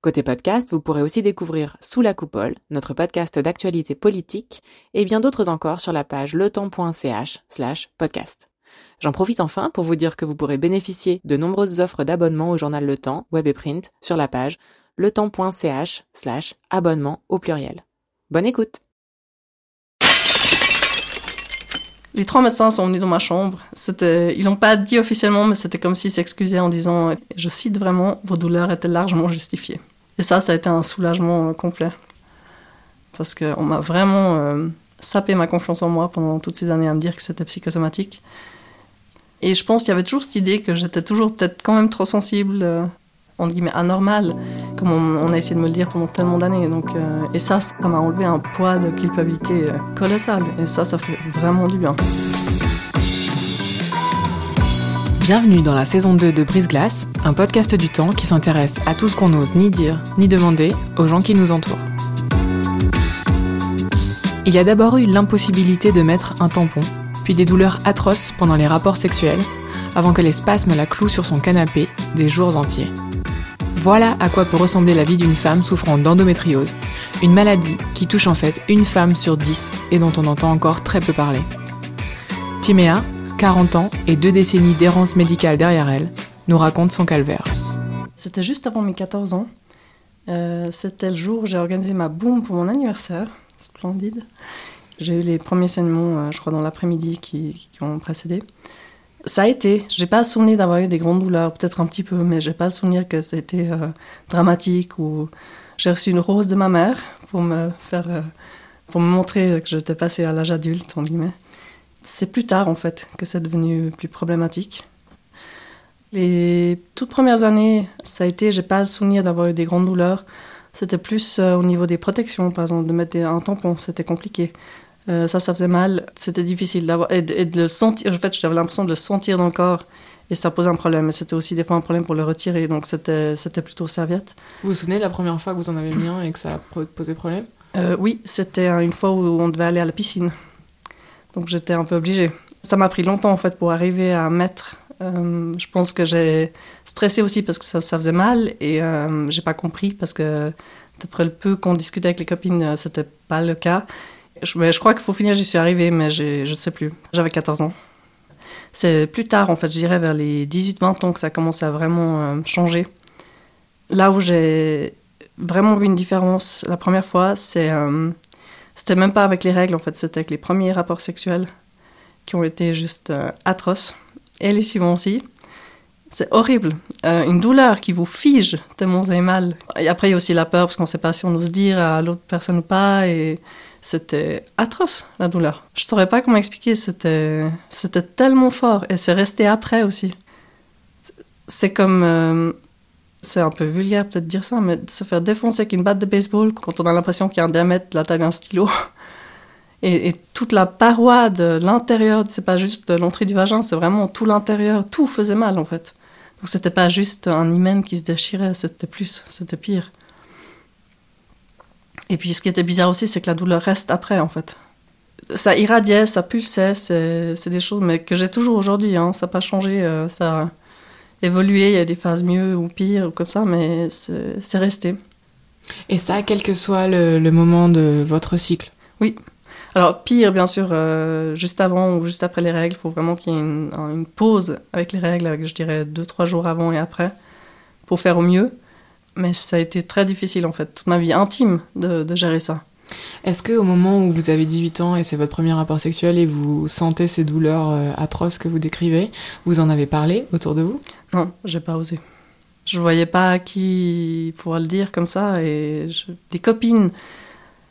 Côté podcast, vous pourrez aussi découvrir Sous la coupole, notre podcast d'actualité politique, et bien d'autres encore sur la page letemps.ch slash podcast. J'en profite enfin pour vous dire que vous pourrez bénéficier de nombreuses offres d'abonnement au journal Le Temps, web et print, sur la page letemps.ch slash abonnement au pluriel. Bonne écoute Les trois médecins sont venus dans ma chambre. Ils l'ont pas dit officiellement, mais c'était comme s'ils s'excusaient en disant, je cite vraiment, vos douleurs étaient largement justifiées. Et ça, ça a été un soulagement euh, complet. Parce qu'on m'a vraiment euh, sapé ma confiance en moi pendant toutes ces années à me dire que c'était psychosomatique. Et je pense qu'il y avait toujours cette idée que j'étais toujours peut-être quand même trop sensible, euh, entre guillemets anormal, comme on, a essayé de me le dire pendant tellement d'années. Donc, euh, et ça, ça m'a enlevé un poids de culpabilité colossal. Et ça, ça fait vraiment du bien. Bienvenue dans la saison 2 de Brise Glace, un podcast du temps qui s'intéresse à tout ce qu'on n'ose ni dire ni demander aux gens qui nous entourent. Il y a d'abord eu l'impossibilité de mettre un tampon, puis des douleurs atroces pendant les rapports sexuels, avant que les spasmes la clouent sur son canapé des jours entiers. Voilà à quoi peut ressembler la vie d'une femme souffrant d'endométriose, une maladie qui touche en fait une femme sur dix et dont on entend encore très peu parler. Timéa, 40 ans et deux décennies d'errance médicale derrière elle, nous raconte son calvaire. C'était juste avant mes 14 ans. Euh, c'était le jour où j'ai organisé ma boum pour mon anniversaire. Splendide. J'ai eu les premiers saignements, euh, je crois, dans l'après-midi qui, ont précédé. Ça a été. J'ai pas souvenir d'avoir eu des grandes douleurs, peut-être un petit peu, mais j'ai pas souvenir que c'était euh, dramatique ou j'ai reçu une rose de ma mère pour me faire, euh, pour me montrer que j'étais passée à l'âge adulte, en guillemets. C'est plus tard, en fait, que c'est devenu plus problématique. Les toutes premières années, ça a été, j'ai pas le souvenir d'avoir eu des grandes douleurs. C'était plus au niveau des protections, par exemple, de mettre un tampon, c'était compliqué. Euh, ça, ça faisait mal. C'était difficile d'avoir et, de le sentir. En fait, j'avais l'impression de le sentir dans le corps et ça posait un problème. Mais c'était aussi des fois un problème pour le retirer. Donc c'était c'était plutôt serviette. Vous vous souvenez de la première fois que vous en avez mis un et que ça a posé problème? Euh, Oui, c'était une fois où on devait aller à la piscine. Donc j'étais un peu obligée. Ça m'a pris longtemps en fait pour arriver à mettre. Euh, je pense que j'ai stressé aussi parce que ça, faisait mal et j'ai pas compris parce que d'après le peu qu'on discutait avec les copines, c'était pas le cas. Je, je crois qu'il faut finir, j'y suis arrivée, mais je sais plus. J'avais 14 ans. C'est plus tard, en fait, je dirais vers les 18-20 ans que ça commence à vraiment euh, changer. Là où j'ai vraiment vu une différence la première fois, c'est euh, c'était même pas avec les règles, en fait, c'était avec les premiers rapports sexuels qui ont été juste euh, atroces. Et les suivants aussi. C'est horrible. une douleur qui vous fige tellement vous mal. Et après, il y a aussi la peur parce qu'on ne sait pas si on ose dire à l'autre personne ou pas. Et c'était atroce, la douleur. Je saurais pas comment expliquer, c'était, c'était tellement fort et c'est resté après aussi. C'est comme, euh, c'est un peu vulgaire peut-être dire ça, mais se faire défoncer avec une batte de baseball quand on a l'impression qu'il y a un diamètre de la taille d'un stylo. Et, toute la paroi de l'intérieur, c'est pas juste l'entrée du vagin, c'est vraiment tout l'intérieur, tout faisait mal en fait. Donc c'était pas juste un hymen qui se déchirait, c'était plus, c'était pire. Et puis ce qui était bizarre aussi, c'est que la douleur reste après, en fait. Ça irradiait, ça pulsait, c'est des choses mais que j'ai toujours aujourd'hui. Hein. Ça n'a pas changé, euh, ça a évolué, il y a des phases mieux ou pires, ou comme ça, mais c'est resté. Et ça, quel que soit le, moment de votre cycle? Oui. Alors, pire, bien sûr, euh, juste avant ou juste après les règles, il faut vraiment qu'il y ait une, une, pause avec les règles, avec, je dirais, deux, trois jours avant et après, pour faire au mieux mais ça a été très difficile en fait, toute ma vie intime de, gérer ça. Est-ce que au moment où vous avez 18 ans et c'est votre premier rapport sexuel et vous sentez ces douleurs euh, atroces que vous décrivez, vous en avez parlé autour de vous? Non, j'ai pas osé. Je voyais pas qui pourrait le dire comme ça et des copines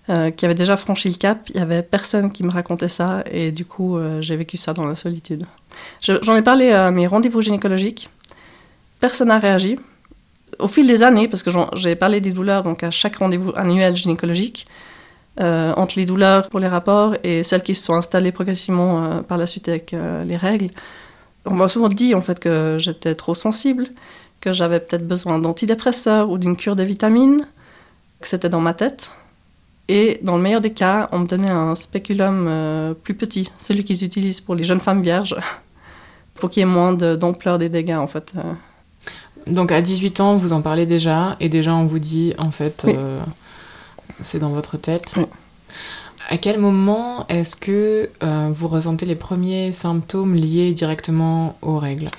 euh, qui avaient déjà franchi le cap, il y avait personne qui me racontait ça et du coup euh, j'ai vécu ça dans la solitude. J'en ai parlé à mes rendez-vous gynécologiques, personne n'a réagi au fil des années, parce que j'ai parlé des douleurs donc à chaque rendez-vous annuel gynécologique, euh, entre les douleurs pour les rapports et celles qui se sont installées progressivement par la suite avec les règles. On m'a souvent dit en fait que j'étais trop sensible, que j'avais peut-être besoin d'antidépresseurs ou d'une cure de vitamines, que c'était dans ma tête. Et dans le meilleur des cas, on me donnait un spéculum plus petit, celui qu'ils utilisent pour les jeunes femmes vierges, pour qu'il y ait moins d'ampleur des dégâts en fait. Donc à 18 ans, vous en parlez déjà, et déjà on vous dit en fait, c'est dans votre tête. À quel moment est-ce que euh, vous ressentez les premiers symptômes liés directement aux règles?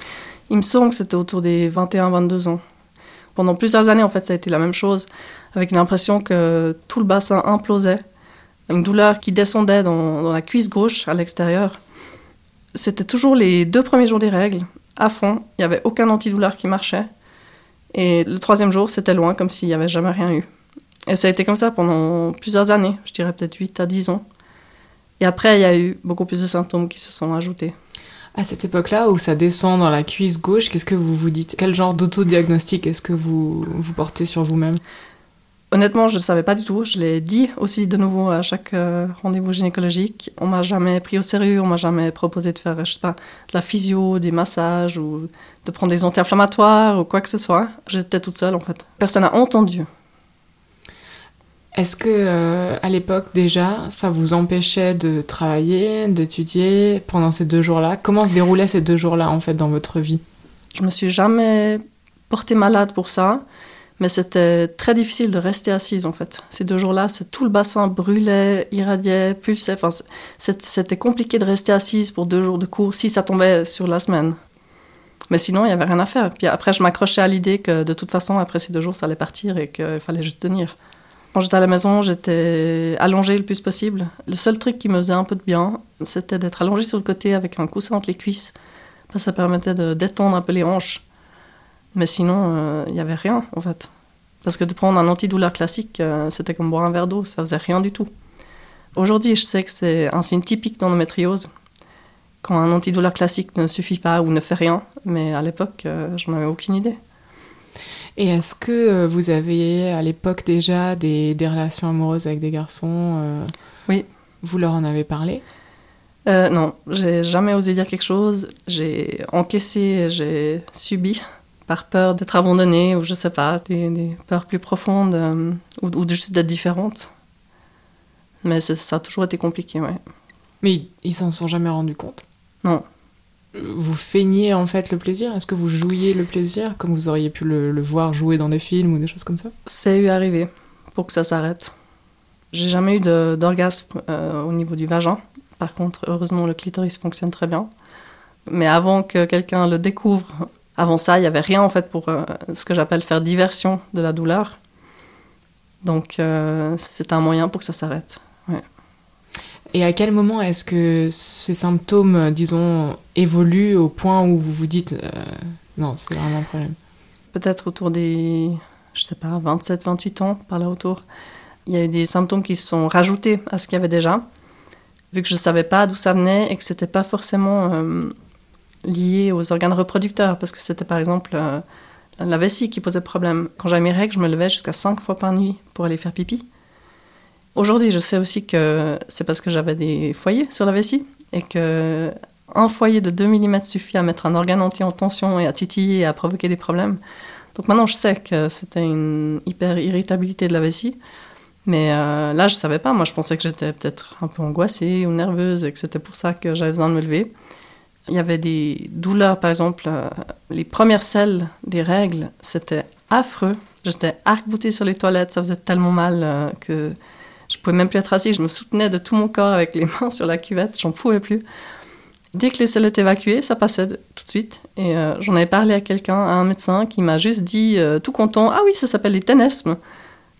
Il me semble que c'était autour des 21-22 ans. Pendant plusieurs années, en fait, ça a été la même chose, avec l'impression que tout le bassin implosait, une douleur qui descendait dans, dans la cuisse gauche à l'extérieur. C'était toujours les deux premiers jours des règles, à fond, il n'y avait aucun antidouleur qui marchait. Et le troisième jour, c'était loin, comme s'il n'y avait jamais rien eu. Et ça a été comme ça pendant plusieurs années, je dirais peut-être 8 à 10 ans. Et après, il y a eu beaucoup plus de symptômes qui se sont ajoutés. À cette époque-là, où ça descend dans la cuisse gauche, qu'est-ce que vous vous dites? Quel genre d'autodiagnostic est-ce que vous, vous portez sur vous-même? Honnêtement, je ne savais pas du tout. Je l'ai dit aussi de nouveau à chaque euh, rendez-vous gynécologique. On m'a jamais pris au sérieux, on m'a jamais proposé de faire, je sais pas, de la physio, des massages ou de prendre des anti-inflammatoires ou quoi que ce soit. J'étais toute seule en fait. Personne n'a entendu. Est-ce que euh, à l'époque déjà, ça vous empêchait de travailler, d'étudier pendant ces deux jours-là? Comment se déroulaient ces deux jours-là en fait dans votre vie? Je me suis jamais portée malade pour ça, mais c'était très difficile de rester assise en fait. Ces deux jours-là, tout le bassin brûlait, irradiait, pulsait. Enfin, c'était compliqué de rester assise pour deux jours de cours si ça tombait sur la semaine. Mais sinon, il y avait rien à faire. Puis après, je m'accrochais à l'idée que de toute façon, après ces deux jours, ça allait partir et qu'il fallait juste tenir. Quand j'étais à la maison, j'étais allongée le plus possible. Le seul truc qui me faisait un peu de bien, c'était d'être allongée sur le côté avec un coussin entre les cuisses. Ça permettait de détendre un peu les hanches. Mais sinon, euh, il n'y avait rien, en fait. Parce que de prendre un antidouleur classique, euh, c'était comme boire un verre d'eau, ça faisait rien du tout. Aujourd'hui, je sais que c'est un signe typique d'endométriose. Quand un antidouleur classique ne suffit pas ou ne fait rien, mais à l'époque, euh, j'en avais aucune idée. Et est-ce que euh, vous aviez à l'époque déjà des, des, relations amoureuses avec des garçons euh, Oui. Vous leur en avez parlé? Euh, Non, j'ai jamais osé dire quelque chose. J'ai encaissé, j'ai subi par peur d'être abandonnée ou je sais pas, des, des peurs plus profondes euh, ou, ou juste d'être différente. Mais ça a toujours été compliqué, ouais. Mais ils s'en sont jamais rendus compte? Non vous feignez en fait le plaisir? Est-ce que vous jouiez le plaisir comme vous auriez pu le, voir jouer dans des films ou des choses comme ça? C'est eu arrivé pour que ça s'arrête. J'ai jamais eu d'orgasme euh, au niveau du vagin. Par contre, heureusement, le clitoris fonctionne très bien. Mais avant que quelqu'un le découvre, avant ça, il n'y avait rien en fait pour euh, ce que j'appelle faire diversion de la douleur. Donc, euh, c'est un moyen pour que ça s'arrête. Et à quel moment est-ce que ces symptômes, disons, évoluent au point où vous vous dites euh, non, c'est vraiment un problème? Peut-être autour des, je sais pas, 27, 28 ans, par là autour. Il y a eu des symptômes qui se sont rajoutés à ce qu'il y avait déjà, vu que je ne savais pas d'où ça venait et que ce n'était pas forcément euh, lié aux organes reproducteurs, parce que c'était par exemple euh, la vessie qui posait problème. Quand j'avais mes règles, je me levais jusqu'à 5 fois par nuit pour aller faire pipi. Aujourd'hui, je sais aussi que c'est parce que j'avais des foyers sur la vessie et que un foyer de 2 mm suffit à mettre un organe entier en tension et à titiller et à provoquer des problèmes. Donc maintenant, je sais que c'était une hyper irritabilité de la vessie. Mais euh, là, je ne savais pas. Moi, je pensais que j'étais peut-être un peu angoissée ou nerveuse et que c'était pour ça que j'avais besoin de me lever. Il y avait des douleurs, par exemple, euh, les premières selles des règles, c'était affreux. J'étais arc-boutée sur les toilettes, ça faisait tellement mal euh, que je pouvais même plus être assise, je me soutenais de tout mon corps avec les mains sur la cuvette, j'en pouvais plus. Dès que les selles étaient évacuées, ça passait tout de suite. Et euh, j'en avais parlé à quelqu'un, à un médecin, qui m'a juste dit, euh, tout content, ah oui, ça s'appelle les ténesmes,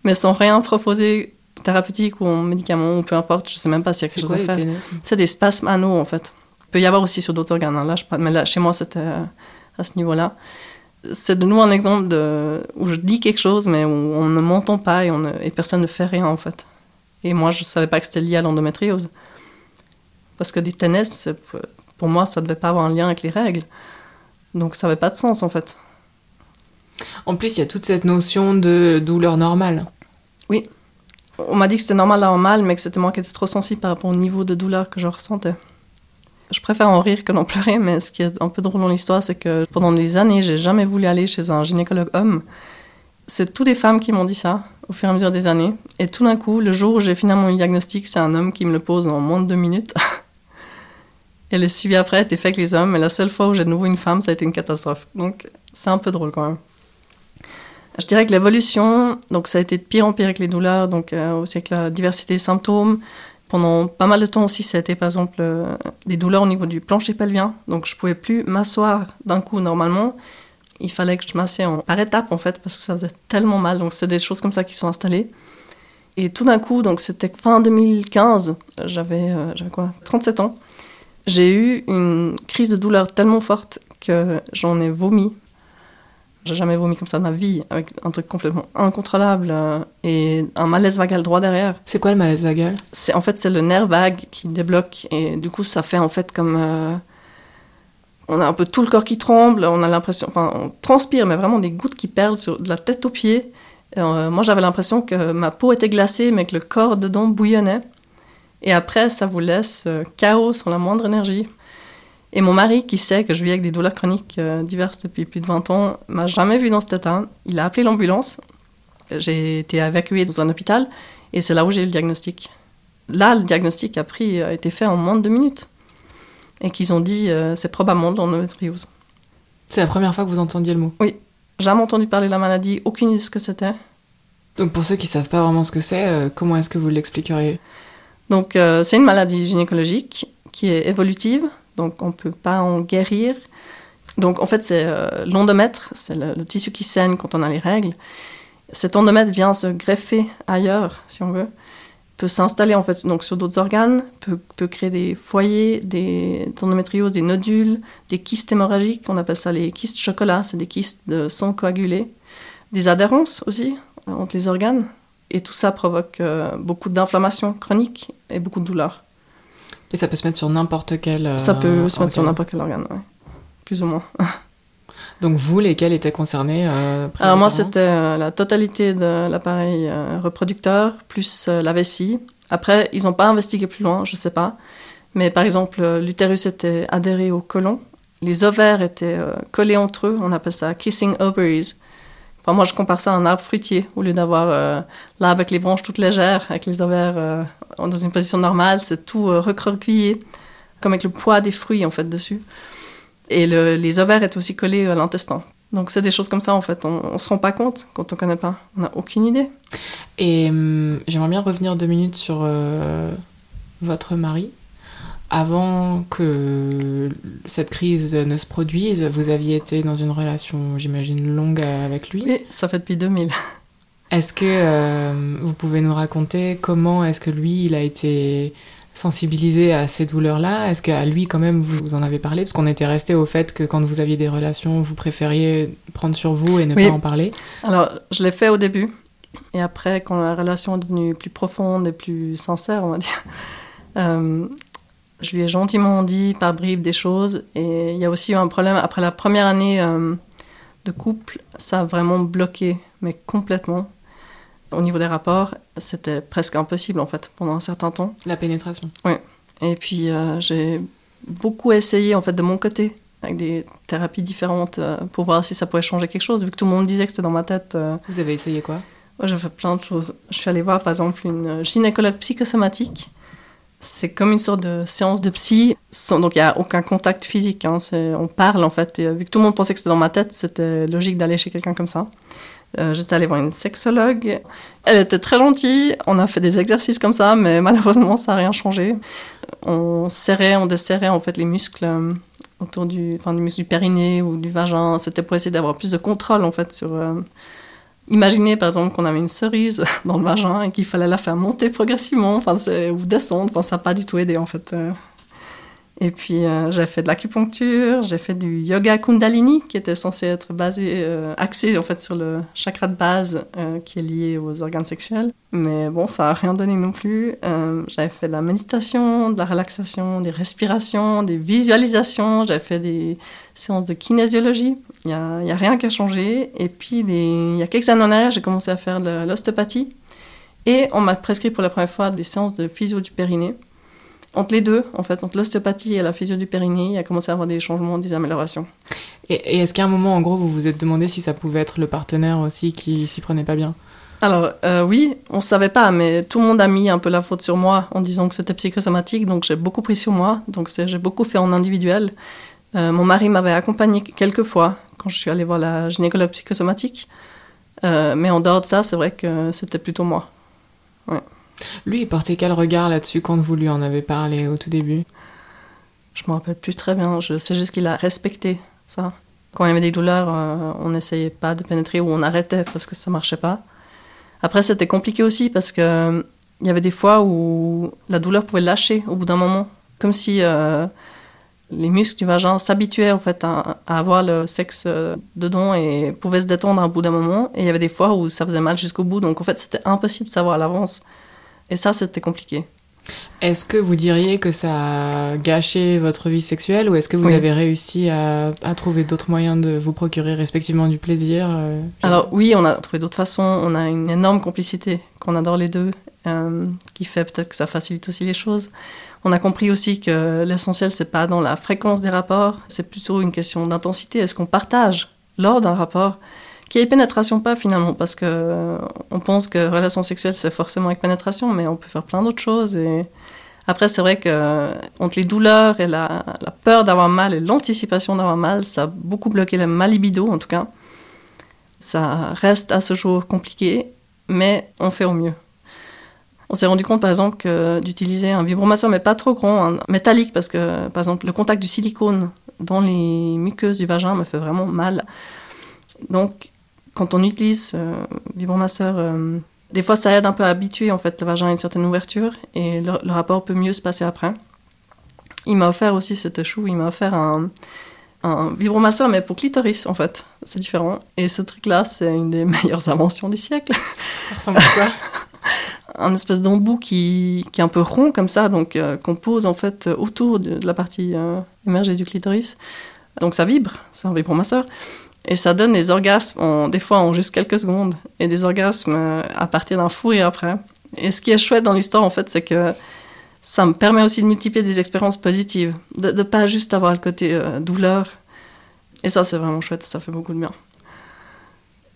mais sans rien proposer thérapeutique ou en médicament ou peu importe, je sais même pas s'il y a quelque chose à faire. C'est des spasmes anneaux en fait. Il peut y avoir aussi sur d'autres organes, hein. là, je, mais là, chez moi c'était euh, à ce niveau-là. C'est de nouveau un exemple de, où je dis quelque chose mais où on ne m'entend pas et, on ne, et personne ne fait rien en fait. Et moi, je ne savais pas que c'était lié à l'endométriose. Parce que du ténesme, pour moi, ça ne devait pas avoir un lien avec les règles. Donc ça n'avait pas de sens, en fait. En plus, il y a toute cette notion de douleur normale. Oui. On m'a dit que c'était normal d'avoir mal, mais que c'était moi qui étais trop sensible par rapport au niveau de douleur que je ressentais. Je préfère en rire que d'en pleurer, mais ce qui est un peu drôle dans l'histoire, c'est que pendant des années, j'ai jamais voulu aller chez un gynécologue homme. C'est toutes les femmes qui m'ont dit ça au fur et à mesure des années. Et tout d'un coup, le jour où j'ai finalement eu le diagnostic, c'est un homme qui me le pose en moins de deux minutes. et le suivi après était fait avec les hommes, mais la seule fois où j'ai de nouveau une femme, ça a été une catastrophe. Donc c'est un peu drôle quand même. Je dirais que l'évolution, donc ça a été de pire en pire avec les douleurs, donc euh, aussi avec la diversité des symptômes. Pendant pas mal de temps aussi, ça a été par exemple euh, des douleurs au niveau du plancher pelvien. Donc je pouvais plus m'asseoir d'un coup normalement. Il fallait que je m'assieds par étapes en fait parce que ça faisait tellement mal. Donc c'est des choses comme ça qui sont installées. Et tout d'un coup, donc c'était fin 2015, j'avais euh, quoi 37 ans. J'ai eu une crise de douleur tellement forte que j'en ai vomi j'ai jamais vomi comme ça de ma vie, avec un truc complètement incontrôlable euh, et un malaise vagal droit derrière. C'est quoi le malaise vagal? C'est en fait c'est le nerf vague qui débloque et du coup ça fait en fait comme euh, on a un peu tout le corps qui tremble, on a l'impression, enfin on transpire mais vraiment des gouttes qui perlent sur de la tête aux pieds. Euh, moi j'avais l'impression que ma peau était glacée mais que le corps dedans bouillonnait. Et après ça vous laisse chaos sans la moindre énergie. Et mon mari, qui sait que je vis avec des douleurs chroniques euh, diverses depuis plus de 20 ans, m'a jamais vu dans cet état. Il a appelé l'ambulance. J'ai été évacuée dans un hôpital et c'est là où j'ai eu le diagnostic. Là, le diagnostic a, pris, a été fait en moins de deux minutes. Et qu'ils ont dit euh, c'est probablement l'endométriose. C'est la première fois que vous entendiez le mot Oui. Jamais entendu parler de la maladie, aucune idée de ce que c'était. Donc pour ceux qui ne savent pas vraiment ce que c'est, euh, comment est-ce que vous l'expliqueriez? Donc c'est une maladie gynécologique qui est évolutive, donc on ne peut pas en guérir. Donc en fait, c'est euh, l'endomètre, c'est le, tissu qui saigne quand on a les règles. Cet endomètre vient se greffer ailleurs, si on veut, peut s'installer en fait donc sur d'autres organes, peut, peut, créer des foyers, des endométrioses, des nodules, des kystes hémorragiques, on appelle ça les kystes chocolat, c'est des kystes de sang coagulé, des adhérences aussi euh, entre les organes, et tout ça provoque euh, beaucoup d'inflammation chronique et beaucoup de douleur. Et ça peut se mettre sur n'importe quel. Euh, ça peut se mettre sur n'importe quel organe, oui. Plus ou moins. Donc vous, lesquels étaient concernés euh, Alors moi, c'était euh, la totalité de l'appareil reproducteur, plus la vessie. Après, ils n'ont pas investigué plus loin, je ne sais pas. Mais par exemple, l'utérus était adhéré au côlon. Les ovaires étaient collés entre eux. On appelle ça kissing ovaries. Enfin, moi, je compare ça à un arbre fruitier. Au lieu d'avoir là avec les branches toutes légères, avec les ovaires dans une position normale, c'est tout euh, recroquevillé, comme avec le poids des fruits en fait dessus. Et les ovaires étaient aussi collés à l'intestin. Donc c'est des choses comme ça en fait, on, ne se rend pas compte quand on connaît pas, on n'a aucune idée. Et hum, j'aimerais bien revenir deux minutes sur euh, votre mari. Avant que cette crise ne se produise, vous aviez été dans une relation, j'imagine, longue avec lui. Oui, ça fait depuis 2000. Est-ce que euh, vous pouvez nous raconter comment est-ce que lui, il a été sensibilisé à ces douleurs-là? Est-ce qu'à lui, quand même, vous, en avez parlé? Parce qu'on était resté au fait que quand vous aviez des relations, vous préfériez prendre sur vous et ne pas en parler? Alors, je l'ai fait au début. Et après, quand la relation est devenue plus profonde et plus sincère, on va dire, euh, je lui ai gentiment dit par bribes des choses. Et il y a aussi eu un problème. Après la première année euh, de couple, ça a vraiment bloqué, mais complètement. Au niveau des rapports, c'était presque impossible en fait pendant un certain temps. La pénétration. Oui. Et puis euh, j'ai beaucoup essayé en fait de mon côté avec des thérapies différentes euh, pour voir si ça pouvait changer quelque chose vu que tout le monde disait que c'était dans ma tête. Euh. Vous avez essayé quoi? Moi j'ai fait plein de choses. Je suis allée voir par exemple une gynécologue psychosomatique. C'est comme une sorte de séance de psy, donc il n'y a aucun contact physique. Hein. on parle en fait. Et vu que tout le monde pensait que c'était dans ma tête, c'était logique d'aller chez quelqu'un comme ça. Euh, j'étais allée voir une sexologue. Elle était très gentille. On a fait des exercices comme ça, mais malheureusement, ça n'a rien changé. On serrait, on desserrait en fait les muscles euh, autour du, enfin, du muscle du périnée ou du vagin. C'était pour essayer d'avoir plus de contrôle en fait sur. Euh, imaginez par exemple qu'on avait une cerise dans le vagin et qu'il fallait la faire monter progressivement, enfin, ou descendre. Ça n'a pas du tout aidé en fait. Et puis euh, j'ai fait de l'acupuncture, j'ai fait du yoga kundalini qui était censé être basé, euh, axé en fait sur le chakra de base euh, qui est lié aux organes sexuels. Mais bon, ça n'a rien donné non plus. j'avais fait de la méditation, de la relaxation, des respirations, des visualisations, j'avais fait des séances de kinésiologie. Il n'y a, a, rien qui a changé. Et puis il y a quelques années en arrière, j'ai commencé à faire de l'ostéopathie. Et on m'a prescrit pour la première fois des séances de physio du périnée. Entre les deux, en fait, entre l'ostéopathie et la physio du périnée, il a commencé à avoir des changements, des améliorations. Et, est-ce qu'à un moment, en gros, vous vous êtes demandé si ça pouvait être le partenaire aussi qui s'y prenait pas bien? Alors euh, oui, on ne savait pas, mais tout le monde a mis un peu la faute sur moi en disant que c'était psychosomatique, donc j'ai beaucoup pris sur moi, donc j'ai beaucoup fait en individuel. Euh, mon mari m'avait accompagné quelques fois quand je suis allée voir la gynécologue psychosomatique, euh, mais en dehors de ça, c'est vrai que c'était plutôt moi. Lui, il portait quel regard là-dessus quand vous lui en avez parlé au tout début? Je me rappelle plus très bien. Je sais juste qu'il a respecté ça. Quand il y avait des douleurs, euh, on n'essayait pas de pénétrer ou on arrêtait parce que ça marchait pas. Après, c'était compliqué aussi parce que euh, y avait des fois où la douleur pouvait lâcher au bout d'un moment, comme si euh, les muscles du vagin s'habituaient en fait à, avoir le sexe dedans et pouvaient se détendre à bout d'un moment. Et il y avait des fois où ça faisait mal jusqu'au bout, donc en fait c'était impossible de savoir à l'avance. Et ça, c'était compliqué. Est-ce que vous diriez que ça a gâché votre vie sexuelle ou est-ce que vous avez réussi à, trouver d'autres moyens de vous procurer respectivement du plaisir euh, Alors oui, on a trouvé d'autres façons. On a une énorme complicité qu'on adore les deux, euh, qui fait peut-être que ça facilite aussi les choses. On a compris aussi que l'essentiel, c'est pas dans la fréquence des rapports, c'est plutôt une question d'intensité. Est-ce qu'on partage lors d'un rapport? Qui est pénétration pas finalement, parce que euh, on pense que relation sexuelle c'est forcément avec pénétration, mais on peut faire plein d'autres choses. Et après, c'est vrai que euh, entre les douleurs et la, peur d'avoir mal et l'anticipation d'avoir mal, ça a beaucoup bloqué ma libido en tout cas. Ça reste à ce jour compliqué, mais on fait au mieux. On s'est rendu compte, par exemple, d'utiliser un vibromasseur, mais pas trop grand, un métallique, parce que, par exemple, le contact du silicone dans les muqueuses du vagin me fait vraiment mal. Donc, quand on utilise euh, vibromasseur, euh, des fois ça aide un peu à habituer en fait le vagin à une certaine ouverture et le, rapport peut mieux se passer après. Il m'a offert aussi, c'était chou, il m'a offert un, un vibromasseur mais pour clitoris en fait, c'est différent. Et ce truc-là, c'est une des meilleures inventions du siècle. Ça ressemble à quoi? Un espèce d'embout qui, qui, est un peu rond comme ça, donc euh, qu'on pose en fait autour de, la partie émergée du clitoris. Donc ça vibre, c'est un vibromasseur. Et ça donne des orgasmes, des fois en juste quelques secondes, et des orgasmes euh, à partir d'un fou et après. Et ce qui est chouette dans l'histoire, en fait, c'est que ça me permet aussi de multiplier des expériences positives, de ne pas juste avoir le côté euh, douleur. Et ça, c'est vraiment chouette, ça fait beaucoup de bien.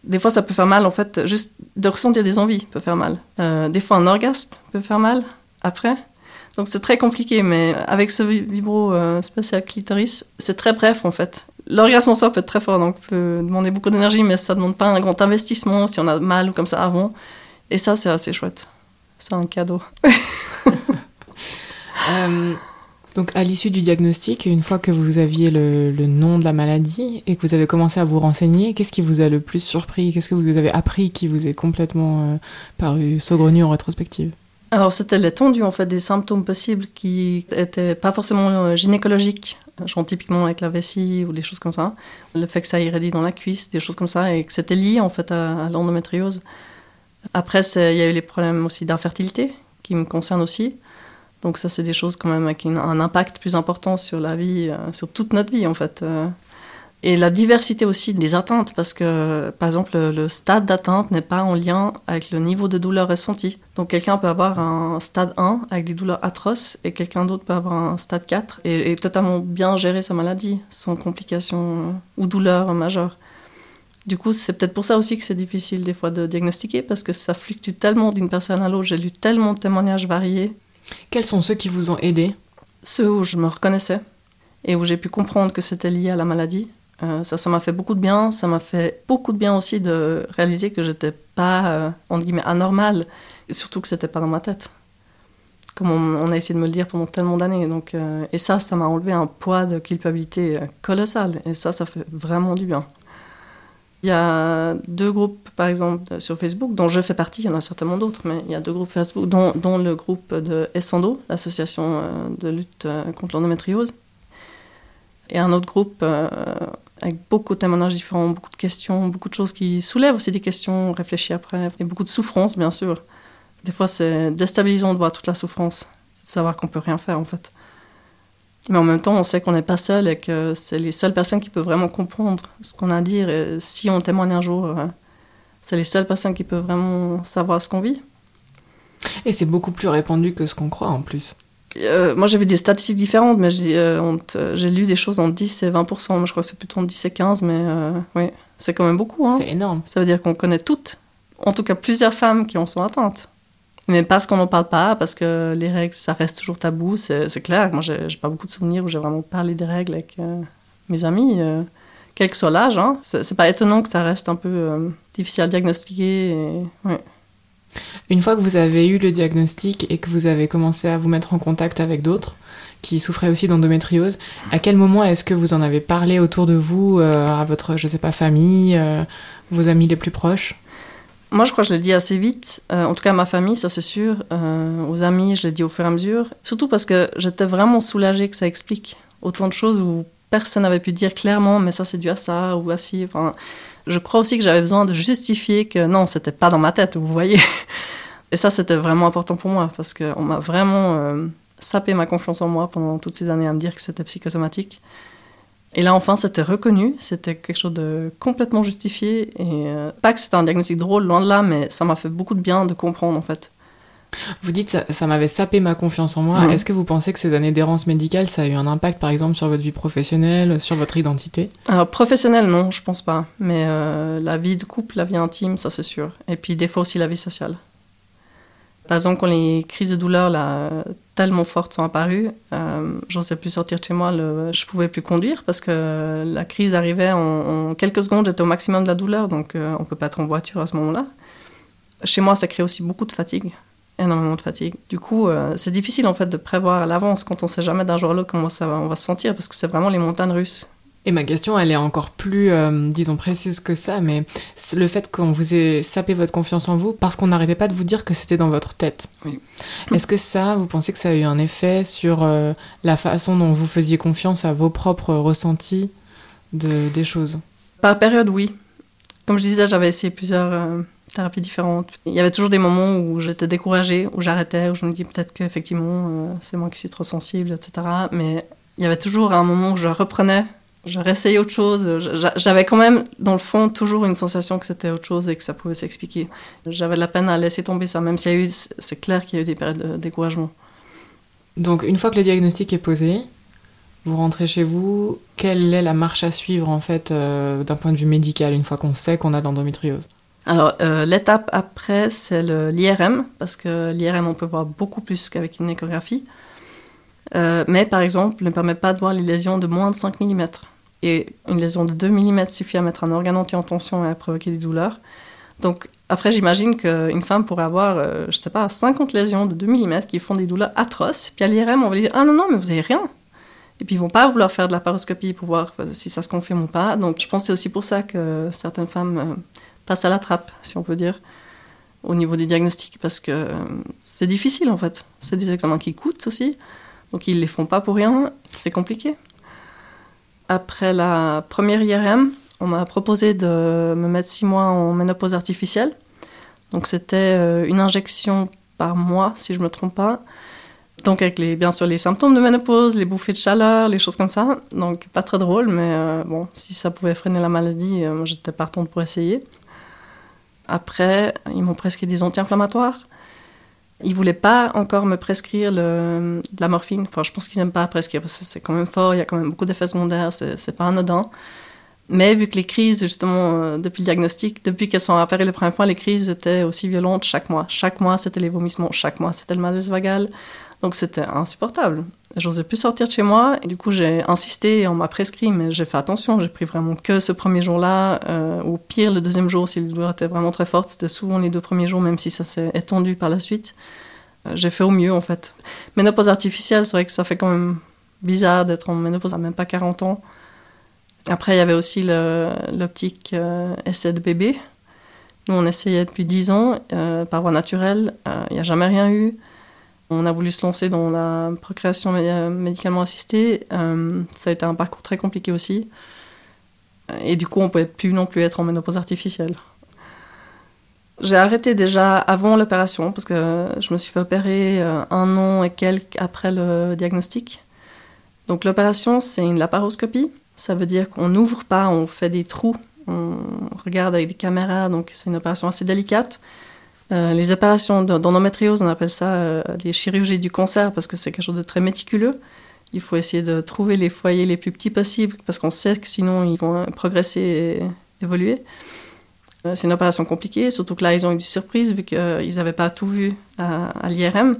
Des fois, ça peut faire mal, en fait, juste de ressentir des envies peut faire mal. Euh, des fois, un orgasme peut faire mal après. Donc c'est très compliqué, mais avec ce vibro spécial clitoris, c'est très bref en fait. L'orgasme en soi peut être très fort, donc peut demander beaucoup d'énergie, mais ça ne demande pas un grand investissement si on a mal ou comme ça avant. Et ça, c'est assez chouette. C'est un cadeau. Euh, donc, à l'issue du diagnostic, une fois que vous aviez le, nom de la maladie et que vous avez commencé à vous renseigner, qu'est-ce qui vous a le plus surpris? Qu'est-ce que vous avez appris qui vous est complètement euh, paru saugrenu en rétrospective? Alors c'était l'étendue en fait des symptômes possibles qui étaient pas forcément euh, gynécologiques, genre typiquement avec la vessie ou des choses comme ça. Le fait que ça irradie dans la cuisse, des choses comme ça, et que c'était lié en fait à, l'endométriose. Après, il y a eu les problèmes aussi d'infertilité qui me concernent aussi. Donc ça, c'est des choses quand même avec un impact plus important sur la vie, euh, sur toute notre vie en fait. Euh. Et la diversité aussi des atteintes, parce que par exemple le, stade d'atteinte n'est pas en lien avec le niveau de douleur ressenti. Donc quelqu'un peut avoir un stade 1 avec des douleurs atroces et quelqu'un d'autre peut avoir un stade 4 et, totalement bien gérer sa maladie sans complications ou douleurs majeures. Du coup, c'est peut-être pour ça aussi que c'est difficile des fois de diagnostiquer, parce que ça fluctue tellement d'une personne à l'autre. J'ai lu tellement de témoignages variés. Quels sont ceux qui vous ont aidé Ceux où je me reconnaissais et où j'ai pu comprendre que c'était lié à la maladie euh, ça, ça m'a fait beaucoup de bien. Ça m'a fait beaucoup de bien aussi de réaliser que j'étais pas, euh, entre guillemets, anormale. Et surtout que c'était pas dans ma tête. Comme on, a essayé de me le dire pendant tellement d'années. Donc, euh, et ça, ça m'a enlevé un poids de culpabilité colossal. Et ça, ça fait vraiment du bien. Il y a deux groupes, par exemple, sur Facebook, dont je fais partie, il y en a certainement d'autres, mais il y a deux groupes Facebook, dont, dont le groupe de Essando, l'association de lutte contre l'endométriose, et un autre groupe avec beaucoup de témoignages différents, beaucoup de questions, beaucoup de choses qui soulèvent aussi des questions réfléchies après, et beaucoup de souffrance, bien sûr. Des fois, c'est déstabilisant de voir toute la souffrance, de savoir qu'on peut rien faire, en fait. Mais en même temps, on sait qu'on n'est pas seul et que c'est les seules personnes qui peuvent vraiment comprendre ce qu'on a à dire. Et si on témoigne un jour, euh, c'est les seules personnes qui peuvent vraiment savoir ce qu'on vit. Et c'est beaucoup plus répandu que ce qu'on croit en plus. Euh, moi, j'ai vu des statistiques différentes, mais euh, j'ai lu des choses en 10 et 20% mais je crois que c'est plutôt en 10 et 15, mais euh, oui, c'est quand même beaucoup. Hein. C'est énorme. Ça veut dire qu'on connaît toutes, en tout cas plusieurs femmes qui en sont atteintes. Mais parce qu'on n'en parle pas, parce que les règles, ça reste toujours tabou, c'est clair. Moi, j'ai pas beaucoup de souvenirs où j'ai vraiment parlé des règles avec mes amis, quel que soit l'âge. Hein. C'est pas étonnant que ça reste un peu difficile à diagnostiquer. Et, ouais. Une fois que vous avez eu le diagnostic et que vous avez commencé à vous mettre en contact avec d'autres qui souffraient aussi d'endométriose, à quel moment est-ce que vous en avez parlé autour de vous, euh, à votre, je sais pas, famille, euh, vos amis les plus proches? Moi, je crois que je l'ai dit assez vite. Euh, en tout cas, à ma famille, ça c'est sûr. aux amis, je l'ai dit au fur et à mesure. Surtout parce que j'étais vraiment soulagée que ça explique autant de choses où personne n'avait pu dire clairement, mais ça c'est dû à ça ou à ci. Je crois aussi que j'avais besoin de justifier que non, c'était pas dans ma tête, vous voyez. Et ça, c'était vraiment important pour moi parce qu'on m'a vraiment euh, sapé ma confiance en moi pendant toutes ces années à me dire que c'était psychosomatique. Et là, enfin, c'était reconnu, c'était quelque chose de complètement justifié. Et euh, pas que c'était un diagnostic drôle, loin de là, mais ça m'a fait beaucoup de bien de comprendre en fait. Vous dites ça, ça m'avait sapé ma confiance en moi. Est-ce que vous pensez que ces années d'errance médicale, ça a eu un impact par exemple sur votre vie professionnelle, sur votre identité? Alors professionnelle, non, je pense pas. Mais euh, la vie de couple, la vie intime, ça c'est sûr. Et puis des fois aussi la vie sociale. Par exemple, quand les crises de douleur là, tellement fortes sont apparues, euh, je n'osais plus sortir de chez moi, le, je pouvais plus conduire parce que la crise arrivait en, quelques secondes, j'étais au maximum de la douleur, donc euh, on peut pas être en voiture à ce moment-là. Chez moi, ça crée aussi beaucoup de fatigue énormément de fatigue. Du coup, euh, c'est difficile en fait de prévoir à l'avance quand on sait jamais d'un jour à l'autre comment ça va, on va se sentir parce que c'est vraiment les montagnes russes. Et ma question, elle est encore plus, euh, disons, précise que ça, mais le fait qu'on vous ait sapé votre confiance en vous parce qu'on n'arrêtait pas de vous dire que c'était dans votre tête. Oui. Est-ce que ça, vous pensez que ça a eu un effet sur euh, la façon dont vous faisiez confiance à vos propres ressentis de, des choses? Par période, oui. Comme je disais, j'avais essayé plusieurs thérapies différentes. Il y avait toujours des moments où j'étais découragée, où j'arrêtais, où je me dis peut-être qu'effectivement euh, c'est moi qui suis trop sensible, etc. Mais il y avait toujours un moment où je reprenais, je réessayais autre chose. J'avais quand même, dans le fond, toujours une sensation que c'était autre chose et que ça pouvait s'expliquer. J'avais de la peine à laisser tomber ça, même s'il y a eu, c'est clair qu'il y a eu des périodes de découragement. Donc une fois que le diagnostic est posé, vous rentrez chez vous, quelle est la marche à suivre en fait euh, d'un point de vue médical une fois qu'on sait qu'on a de l'endométriose alors, euh, l'étape après, c'est l'IRM, parce que l'IRM, on peut voir beaucoup plus qu'avec une échographie. Euh, mais par exemple, ne permet pas de voir les lésions de moins de 5 mm. Et une lésion de 2 mm suffit à mettre un organe entier en tension et à provoquer des douleurs. Donc, après, j'imagine qu'une femme pourrait avoir, je euh, je sais pas, 50 lésions de 2 mm qui font des douleurs atroces. Puis à l'IRM, on va lui dire Ah non, non, mais vous avez rien. Et puis ils vont pas vouloir faire de la paroscopie pour voir si ça se confirme ou pas. Donc je pense que c'est aussi pour ça que certaines femmes passe à la trappe, si on peut dire, au niveau du diagnostic, parce que euh, c'est difficile en fait. C'est des examens qui coûtent aussi, donc ils les font pas pour rien, c'est compliqué. Après la première IRM, on m'a proposé de me mettre six mois en ménopause artificielle. Donc c'était euh, une injection par mois, si je me trompe pas. Donc avec les, bien sûr les symptômes de ménopause, les bouffées de chaleur, les choses comme ça. Donc pas très drôle, mais euh, bon, si ça pouvait freiner la maladie, moi j'étais partante pour essayer. Après, ils m'ont prescrit des anti-inflammatoires. Ils voulaient pas encore me prescrire le, de la morphine. Enfin, je pense qu'ils n'aiment pas prescrire parce que c'est quand même fort, il y a quand même beaucoup d'effets secondaires, c'est pas anodin. Mais vu que les crises, justement, euh, depuis le diagnostic, depuis qu'elles sont apparues les premières fois, les crises étaient aussi violentes chaque mois. Chaque mois, c'était les vomissements, chaque mois, c'était le malaise vagal. Donc c'était insupportable. J'osais plus sortir de chez moi et du coup j'ai insisté et on m'a prescrit, mais j'ai fait attention. J'ai pris vraiment que ce premier jour-là, euh, ou pire le deuxième jour si la douleur était vraiment très forte. C'était souvent les deux premiers jours, même si ça s'est étendu par la suite. Euh, j'ai fait au mieux en fait. Ménopause artificielle, c'est vrai que ça fait quand même bizarre d'être en ménopause à même pas 40 ans. Après, il y avait aussi l'optique euh, essai de bébé. Nous, on essayait depuis 10 ans, par voie naturelle. Il n'y a jamais rien eu. On a voulu se lancer dans la procréation médicalement assistée. Euh, ça a été un parcours très compliqué aussi. Et du coup, on ne pouvait plus non plus être en ménopause artificielle. J'ai arrêté déjà avant l'opération parce que je me suis fait opérer euh, un an et quelques après le diagnostic. Donc l'opération, c'est une laparoscopie. Ça veut dire qu'on n'ouvre pas, on fait des trous, on regarde avec des caméras, donc c'est une opération assez délicate. Euh, les opérations d'endométriose, on appelle ça euh, les chirurgies du cancer parce que c'est quelque chose de très méticuleux. Il faut essayer de trouver les foyers les plus petits possibles parce qu'on sait que sinon ils vont progresser et évoluer. Euh, c'est une opération compliquée, surtout que là ils ont eu du surprise vu qu'ils n'avaient pas tout vu à, à l'IRM.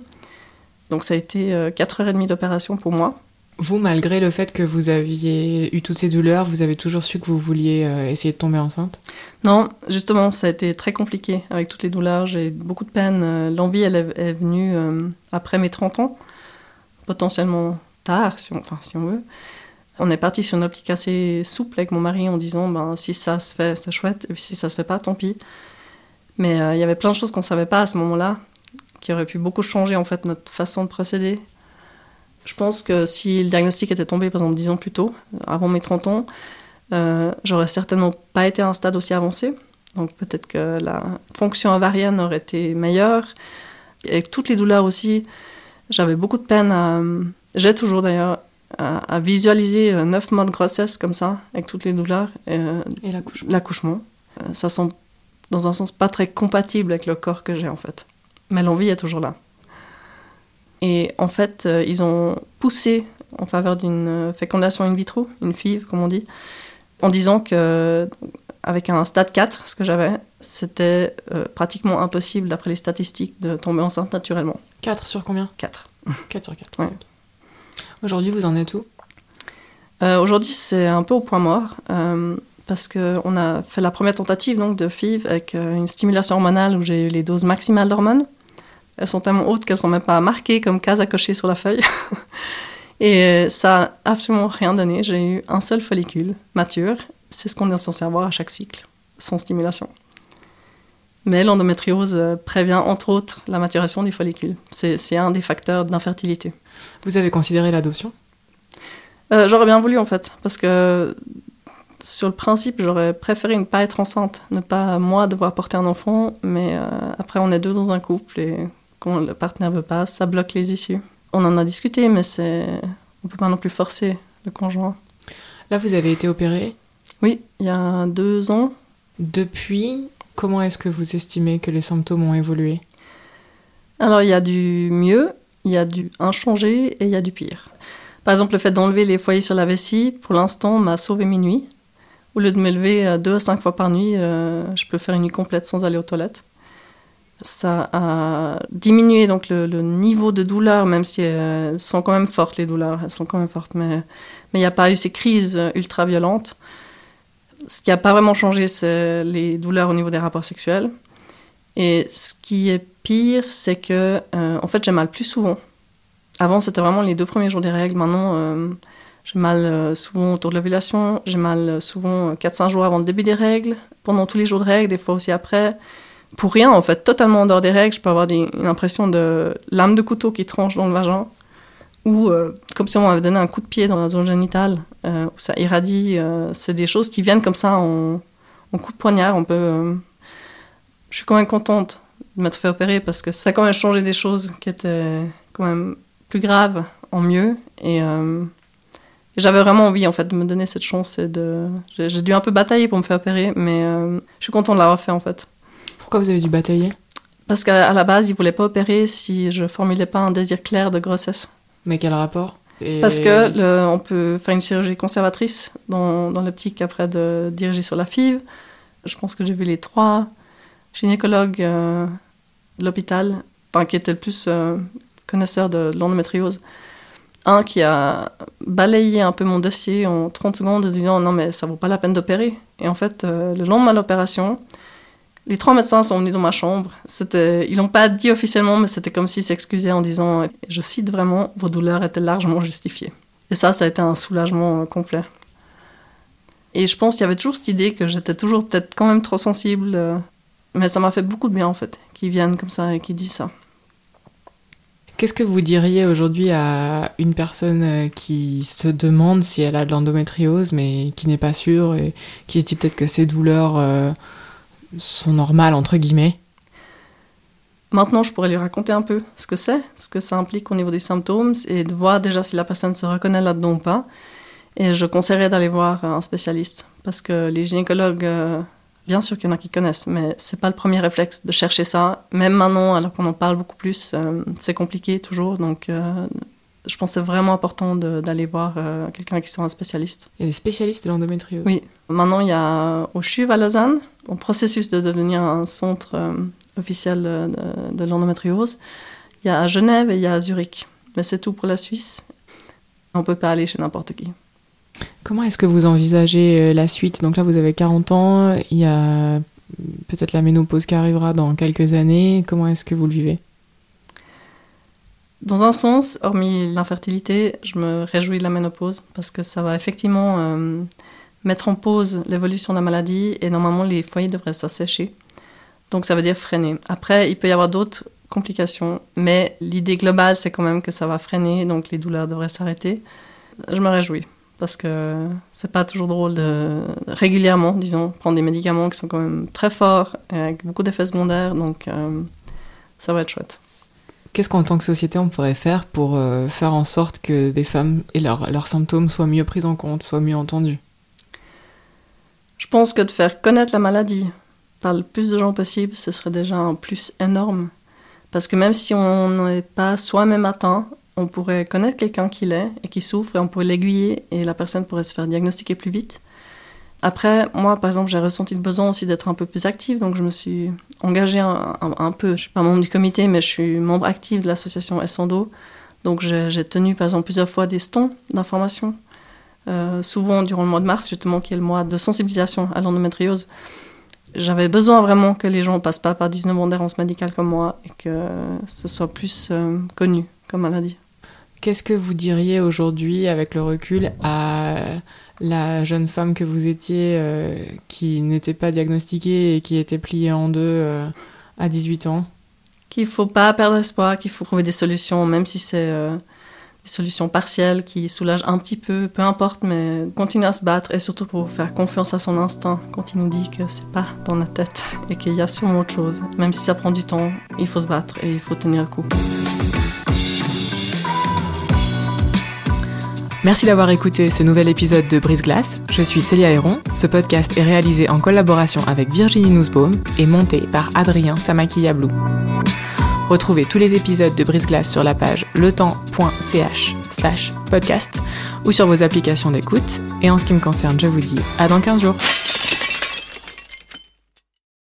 Donc ça a été 4h30 d'opération pour moi. Vous, malgré le fait que vous aviez eu toutes ces douleurs, vous avez toujours su que vous vouliez euh, essayer de tomber enceinte? Non, justement, ça a été très compliqué avec toutes les douleurs. J'ai beaucoup de peine. Euh, l'envie, elle est venue euh, après mes 30 ans, potentiellement tard, si on, enfin, si on veut. On est parti sur une optique assez souple avec mon mari en disant ben, si ça se fait, c'est chouette, et si ça se fait pas, tant pis. Mais il y avait plein de choses qu'on savait pas à ce moment-là, qui auraient pu beaucoup changer en fait notre façon de procéder je pense que si le diagnostic était tombé, par exemple, 10 ans plus tôt, avant mes 30 ans, euh, j'aurais certainement pas été à un stade aussi avancé. Donc peut-être que la fonction ovarienne aurait été meilleure. Et avec toutes les douleurs aussi, j'avais beaucoup de peine à... J'ai toujours d'ailleurs à, visualiser 9 mois de grossesse comme ça, avec toutes les douleurs. Euh, et l'accouchement. Euh, ça semble, dans un sens, pas très compatible avec le corps que j'ai en fait. Mais l'envie est toujours là. Et en fait, euh, ils ont poussé en faveur d'une euh, fécondation in vitro, une FIV, comme on dit, en disant que avec un stade 4, ce que j'avais, c'était euh, pratiquement impossible, d'après les statistiques, de tomber enceinte naturellement. 4 sur combien? 4. 4 sur 4. Aujourd'hui, vous en êtes où? Aujourd'hui, c'est un peu au point mort. parce qu'on a fait la première tentative donc, de FIV avec une stimulation hormonale où j'ai eu les doses maximales d'hormones. Elles sont tellement hautes qu'elles sont même pas marquées comme cases à cocher sur la feuille. Et euh, ça n'a absolument rien donné. J'ai eu un seul follicule mature. C'est ce qu'on est censé avoir à chaque cycle, sans stimulation. Mais l'endométriose euh, prévient entre autres la maturation des follicules. C'est un des facteurs d'infertilité. Vous avez considéré l'adoption? Euh, J'aurais bien voulu en fait, parce que sur le principe, j'aurais préféré ne pas être enceinte, ne pas moi devoir porter un enfant, mais après on est deux dans un couple et quand le partenaire veut pas, ça bloque les issues. On en a discuté, mais c'est on peut pas non plus forcer le conjoint. Là, vous avez été opéré? Oui, il y a deux ans. Depuis, comment est-ce que vous estimez que les symptômes ont évolué? Alors, il y a du mieux, il y a du inchangé et il y a du pire. Par exemple, le fait d'enlever les foyers sur la vessie, pour l'instant, m'a sauvé mes nuits. Au lieu de me lever euh, deux à cinq fois par nuit, euh, je peux faire une nuit complète sans aller aux toilettes ça a diminué donc le, niveau de douleur, même si elles sont quand même fortes, les douleurs, elles sont quand même fortes, mais il n'y a pas eu ces crises ultra violentes. Ce qui n'a pas vraiment changé, c'est les douleurs au niveau des rapports sexuels. Et ce qui est pire, c'est que, euh, en fait, j'ai mal plus souvent. Avant, c'était vraiment les deux premiers jours des règles. Maintenant, euh, j'ai mal euh, souvent autour de l'ovulation. J'ai mal souvent 4-5 jours avant le début des règles. Pendant tous les jours de règles, des fois aussi après pour rien, en fait, totalement en dehors des règles. Je peux avoir des, une impression de lame de couteau qui tranche dans le vagin, ou euh, comme si on m'avait donné un coup de pied dans la zone génitale, euh, où ça irradie. Euh, c'est des choses qui viennent comme ça en, coup de poignard. On peut, je suis quand même contente de m'être fait opérer parce que ça a quand même changé des choses qui étaient quand même plus graves en mieux. Et j'avais vraiment envie en fait de me donner cette chance et de. J'ai dû un peu batailler pour me faire opérer, mais je suis contente de l'avoir fait en fait. Pourquoi vous avez dû batailler Parce qu'à la base, ils voulaient pas opérer si je formulais pas un désir clair de grossesse. Mais quel rapport Parce que on peut faire une chirurgie conservatrice dans, dans l'optique après de diriger sur la FIV. Je pense que j'ai vu les trois gynécologues euh, de l'hôpital, enfin, qui étaient le plus euh, connaisseurs de, l'endométriose. Un qui a balayé un peu mon dossier en 30 secondes en disant non mais ça vaut pas la peine d'opérer. Et en fait, euh, le lendemain de l'opération, les trois médecins sont venus dans ma chambre. Ils l'ont pas dit officiellement, mais c'était comme s'ils s'excusaient en disant, je cite vraiment, vos douleurs étaient largement justifiées. Et ça, ça a été un soulagement euh, complet. Et je pense qu'il y avait toujours cette idée que j'étais toujours peut-être quand même trop sensible, euh, mais ça m'a fait beaucoup de bien en fait, qu'ils viennent comme ça et qu'ils disent ça. Qu'est-ce que vous diriez aujourd'hui à une personne euh, qui se demande si elle a de l'endométriose, mais qui n'est pas sûre et qui se dit peut-être que ses douleurs sont normales, entre guillemets. Maintenant, je pourrais lui raconter un peu ce que c'est, ce que ça implique au niveau des symptômes, et de voir déjà si la personne se reconnaît là-dedans ou pas. Et je conseillerais d'aller voir un spécialiste, parce que les gynécologues euh, Bien sûr qu'il y en a qui connaissent, mais c'est pas le premier réflexe de chercher ça. Même maintenant, alors qu'on en parle beaucoup plus, euh, c'est compliqué toujours. Donc, euh, je pense que c'est vraiment important d'aller voir euh, quelqu'un qui soit un spécialiste. Il y a des spécialistes de l'endométriose Oui. Maintenant, il y a au CHUV à Lausanne, en processus de devenir un centre officiel de, de l'endométriose. Il y a à Genève et il y a à Zurich. Mais c'est tout pour la Suisse. On ne peut pas aller chez n'importe qui. Comment est-ce que vous envisagez euh, la suite? Donc là, vous avez 40 ans, il y a peut-être la ménopause qui arrivera dans quelques années. Comment est-ce que vous le vivez? Dans un sens, hormis l'infertilité, je me réjouis de la ménopause parce que ça va effectivement euh, mettre en pause l'évolution de la maladie et normalement les foyers devraient s'assécher. Donc ça veut dire freiner. Après, il peut y avoir d'autres complications, mais l'idée globale, c'est quand même que ça va freiner, donc les douleurs devraient s'arrêter. Je me réjouis parce que c'est pas toujours drôle de régulièrement, disons, prendre des médicaments qui sont quand même très forts, avec beaucoup d'effets secondaires, donc euh, ça va être chouette. Qu'est-ce qu'en tant que société on pourrait faire pour euh, faire en sorte que des femmes et leurs symptômes soient mieux pris en compte, soient mieux entendus? Je pense que de faire connaître la maladie par le plus de gens possible, ce serait déjà un plus énorme. Parce que même si on n'est pas soi-même atteint, on pourrait connaître quelqu'un qui l'est et qui souffre et on pourrait l'aiguiller et la personne pourrait se faire diagnostiquer plus vite. Après, moi, par exemple, j'ai ressenti le besoin aussi d'être un peu plus active, donc je me suis engagée un, peu. Je ne suis pas membre du comité, mais je suis membre active de l'association Essendo. Donc j'ai tenu, par exemple, plusieurs fois des stands d'information, euh, souvent durant le mois de mars, justement, qui est le mois de sensibilisation à l'endométriose. J'avais besoin vraiment que les gens passent pas par 19 ans d'errance médicale comme moi et que ce soit plus euh, connu comme maladie. Qu'est-ce que vous diriez aujourd'hui, avec le recul, à la jeune femme que vous étiez, euh, qui n'était pas diagnostiquée et qui était pliée en deux euh, à 18 ans? Qu'il ne faut pas perdre espoir, qu'il faut trouver des solutions, même si c'est euh, des solutions partielles qui soulagent un petit peu, peu importe, mais continuer à se battre et surtout pour faire confiance à son instinct quand il nous dit que c'est pas dans la tête et qu'il y a sûrement autre chose. Même si ça prend du temps, il faut se battre et il faut tenir le coup. Merci d'avoir écouté ce nouvel épisode de Brise Glace. Je suis Célia Héron. Ce podcast est réalisé en collaboration avec Virginie Nussbaum et monté par Adrien Samakiyablou. Retrouvez tous les épisodes de Brise Glace sur la page letemps.ch slash podcast ou sur vos applications d'écoute. Et en ce qui me concerne, je vous dis à dans 15 jours.